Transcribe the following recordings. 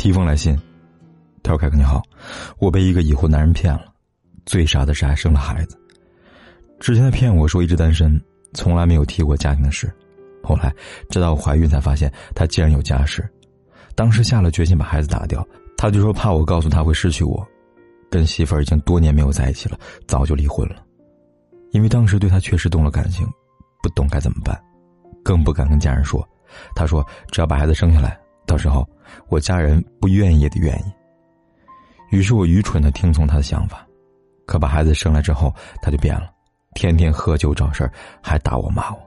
提封来信。他说：“凯哥你好，我被一个已婚男人骗了，最傻的是还生了孩子。之前他骗我说一直单身，从来没有提过家庭的事。后来直到我怀孕才发现他竟然有家室。当时下了决心把孩子打掉，他就说怕我告诉他会失去我，跟媳妇儿已经多年没有在一起了，早就离婚了。因为当时对他确实动了感情，不懂该怎么办，更不敢跟家人说。他说只要把孩子生下来，到时候我家人不愿意也得愿意。”于是我愚蠢的听从他的想法，可把孩子生来之后，他就变了，天天喝酒找事儿，还打我骂我，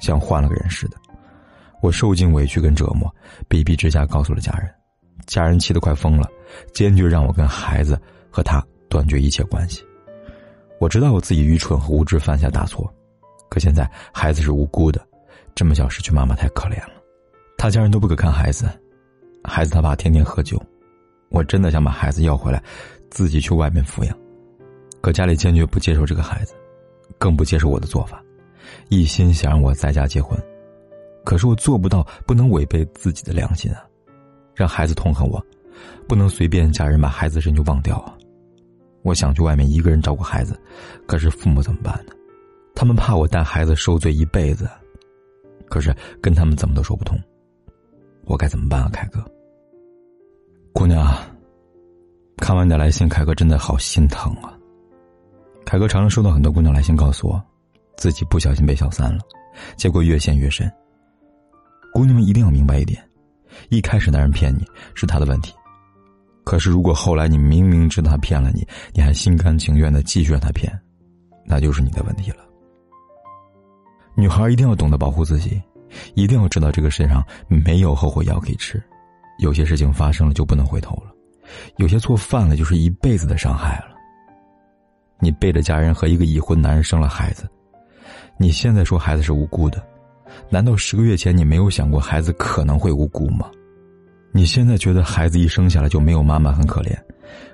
像换了个人似的。我受尽委屈跟折磨，逼逼之下告诉了家人，家人气得快疯了，坚决让我跟孩子和他断绝一切关系。我知道我自己愚蠢和无知犯下大错，可现在孩子是无辜的，这么小失去妈妈太可怜了。他家人都不给看孩子，孩子他爸天天喝酒。我真的想把孩子要回来，自己去外面抚养，可家里坚决不接受这个孩子，更不接受我的做法，一心想让我在家结婚。可是我做不到，不能违背自己的良心啊！让孩子痛恨我，不能随便家人把孩子人就忘掉啊！我想去外面一个人照顾孩子，可是父母怎么办呢？他们怕我带孩子受罪一辈子，可是跟他们怎么都说不通，我该怎么办啊，凯哥？姑娘，看完你的来信，凯哥真的好心疼啊。凯哥常常收到很多姑娘来信，告诉我，自己不小心被小三了，结果越陷越深。姑娘们一定要明白一点，一开始男人骗你是他的问题，可是如果后来你明明知道他骗了你，你还心甘情愿的继续让他骗，那就是你的问题了。女孩一定要懂得保护自己，一定要知道这个世界上没有后悔药可以吃。有些事情发生了就不能回头了，有些错犯了就是一辈子的伤害了。你背着家人和一个已婚男人生了孩子，你现在说孩子是无辜的，难道十个月前你没有想过孩子可能会无辜吗？你现在觉得孩子一生下来就没有妈妈很可怜，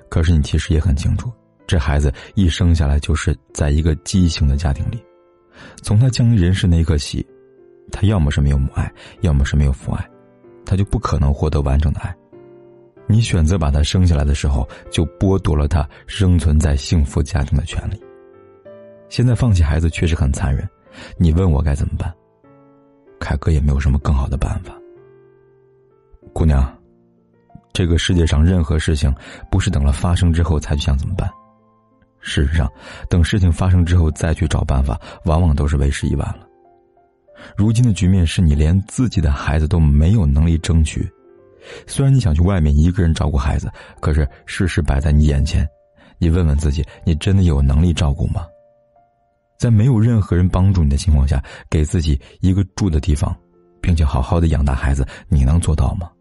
可是你其实也很清楚，这孩子一生下来就是在一个畸形的家庭里，从他降临人世那一刻起，他要么是没有母爱，要么是没有父爱。他就不可能获得完整的爱。你选择把他生下来的时候，就剥夺了他生存在幸福家庭的权利。现在放弃孩子确实很残忍，你问我该怎么办？凯哥也没有什么更好的办法。姑娘，这个世界上任何事情不是等了发生之后才去想怎么办。事实上，等事情发生之后再去找办法，往往都是为时已晚了。如今的局面是你连自己的孩子都没有能力争取，虽然你想去外面一个人照顾孩子，可是事实摆在你眼前，你问问自己，你真的有能力照顾吗？在没有任何人帮助你的情况下，给自己一个住的地方，并且好好的养大孩子，你能做到吗？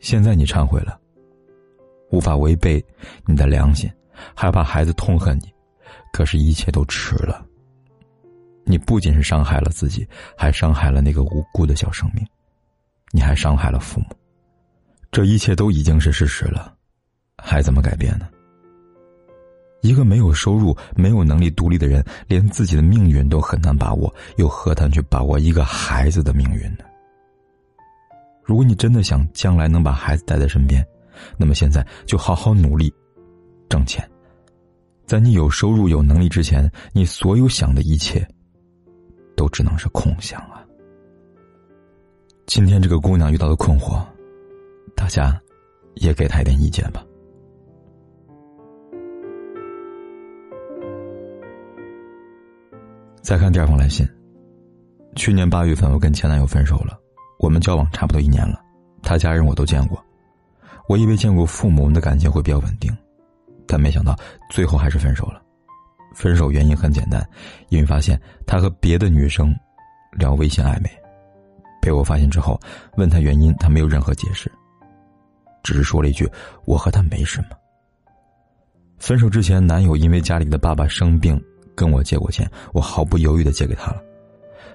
现在你忏悔了，无法违背你的良心，害怕孩子痛恨你，可是，一切都迟了。你不仅是伤害了自己，还伤害了那个无辜的小生命，你还伤害了父母，这一切都已经是事实了，还怎么改变呢？一个没有收入、没有能力独立的人，连自己的命运都很难把握，又何谈去把握一个孩子的命运呢？如果你真的想将来能把孩子带在身边，那么现在就好好努力，挣钱，在你有收入、有能力之前，你所有想的一切。都只能是空想啊！今天这个姑娘遇到的困惑，大家也给她一点意见吧。再看第二封来信，去年八月份我跟前男友分手了，我们交往差不多一年了，他家人我都见过，我以为见过父母，我们的感情会比较稳定，但没想到最后还是分手了。分手原因很简单，因为发现他和别的女生聊微信暧昧，被我发现之后，问他原因，他没有任何解释。只是说了一句：“我和他没什么。”分手之前，男友因为家里的爸爸生病跟我借过钱，我毫不犹豫的借给他了。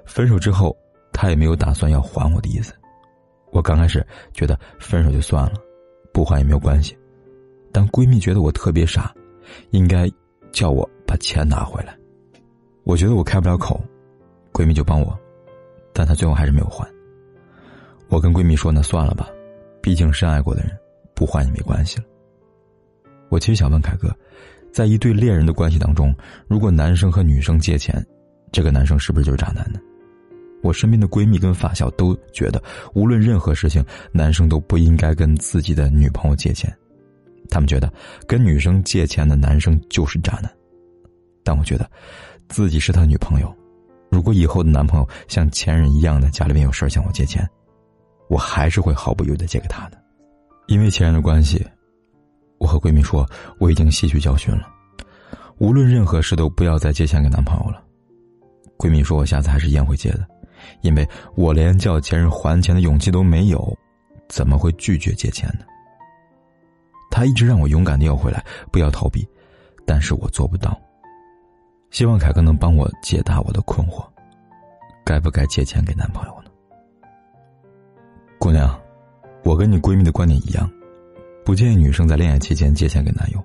分手之后，他也没有打算要还我的意思。我刚开始觉得分手就算了，不还也没有关系，但闺蜜觉得我特别傻，应该叫我把钱拿回来。我觉得我开不了口，闺蜜就帮我，但她最后还是没有还。我跟闺蜜说：“那算了吧，毕竟深爱过的人，不还也没关系了。”我其实想问凯哥，在一对恋人的关系当中，如果男生和女生借钱，这个男生是不是就是渣男呢？我身边的闺蜜跟发小都觉得，无论任何事情，男生都不应该跟自己的女朋友借钱。他们觉得跟女生借钱的男生就是渣男。但我觉得，自己是他女朋友，如果以后的男朋友像前任一样的家里面有事向我借钱，我还是会毫不犹豫的借给他的。因为前任的关系，我和闺蜜说我已经吸取教训了，无论任何事都不要再借钱给男朋友了。闺蜜说我下次还是一样会借的。因为我连叫前任还钱的勇气都没有，怎么会拒绝借钱呢？他一直让我勇敢的要回来，不要逃避，但是我做不到。希望凯哥能帮我解答我的困惑：该不该借钱给男朋友呢？姑娘，我跟你闺蜜的观点一样，不建议女生在恋爱期间借钱给男友。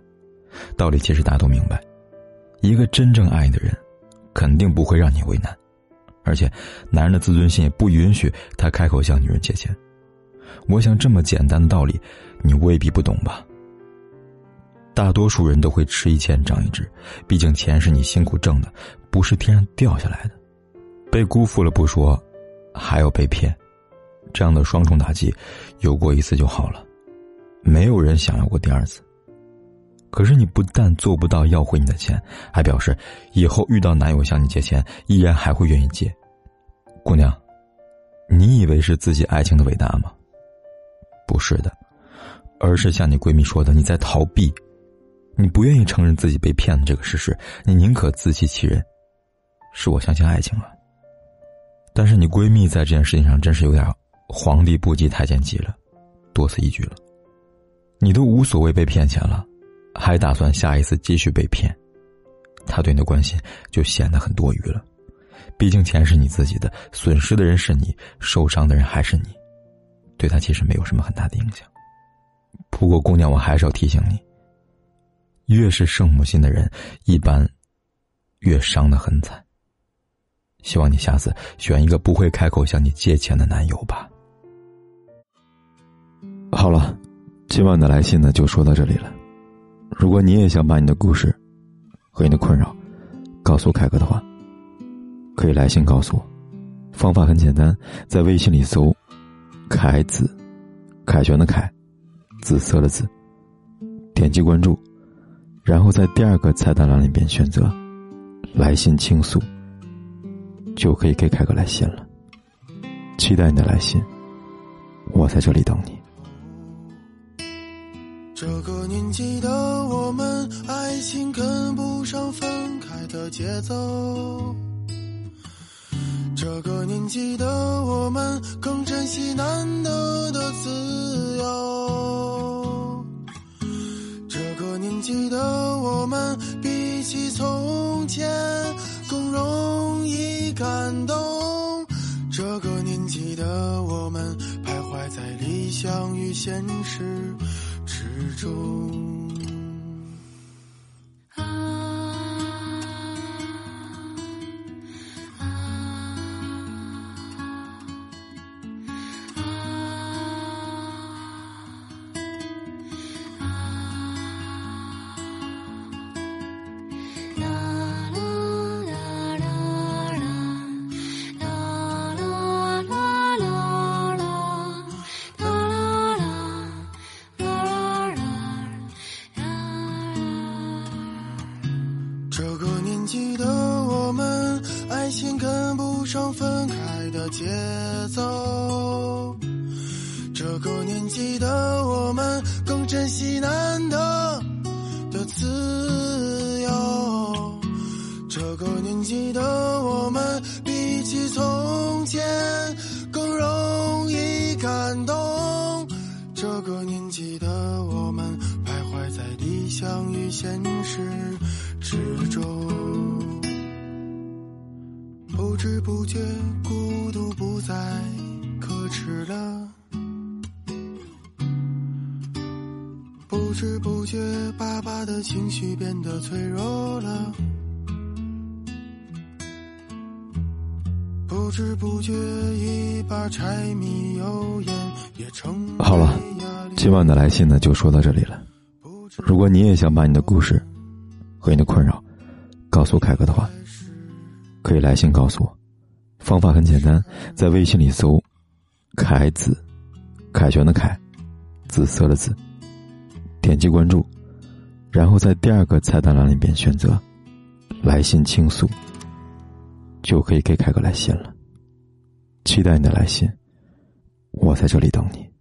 道理其实大家都明白，一个真正爱你的人，肯定不会让你为难。而且，男人的自尊心也不允许他开口向女人借钱。我想，这么简单的道理，你未必不懂吧？大多数人都会吃一堑长一智，毕竟钱是你辛苦挣的，不是天上掉下来的。被辜负了不说，还要被骗，这样的双重打击，有过一次就好了，没有人想要过第二次。可是你不但做不到要回你的钱，还表示以后遇到男友向你借钱，依然还会愿意借。姑娘，你以为是自己爱情的伟大吗？不是的，而是像你闺蜜说的，你在逃避，你不愿意承认自己被骗的这个事实，你宁可自欺欺人。是我相信爱情了，但是你闺蜜在这件事情上真是有点皇帝不急太监急了，多此一举了。你都无所谓被骗钱了。还打算下一次继续被骗，他对你的关心就显得很多余了。毕竟钱是你自己的，损失的人是你，受伤的人还是你，对他其实没有什么很大的影响。不过，姑娘，我还是要提醒你：越是圣母心的人，一般越伤得很惨。希望你下次选一个不会开口向你借钱的男友吧。好了，今晚的来信呢，就说到这里了。如果你也想把你的故事和你的困扰告诉凯哥的话，可以来信告诉我。方法很简单，在微信里搜“凯子”，凯旋的凯，紫色的紫，点击关注，然后在第二个菜单栏里边选择“来信倾诉”，就可以给凯哥来信了。期待你的来信，我在这里等你。这个年纪的我们，爱情跟不上分开的节奏。这个年纪的我们，更珍惜难得的自由。这个年纪的我们，比起从前更容易感动。这个年纪的我们，徘徊在理想与现实。之中。开心跟不上分开的节奏，这个年纪的我们更珍惜难得的自由。这个年纪的我们比起从前更容易感动。这。个年纪的我们，徘徊在理想与现实不觉爸爸的情绪变得脆弱了。不知不觉，一把柴米油盐也成。好了，今晚的来信呢，就说到这里了。如果你也想把你的故事和你的困扰告诉凯哥的话，可以来信告诉我。方法很简单，在微信里搜“凯子”，凯旋的凯，紫色的紫，点击关注，然后在第二个菜单栏里边选择“来信倾诉”，就可以给凯哥来信了。期待你的来信，我在这里等你。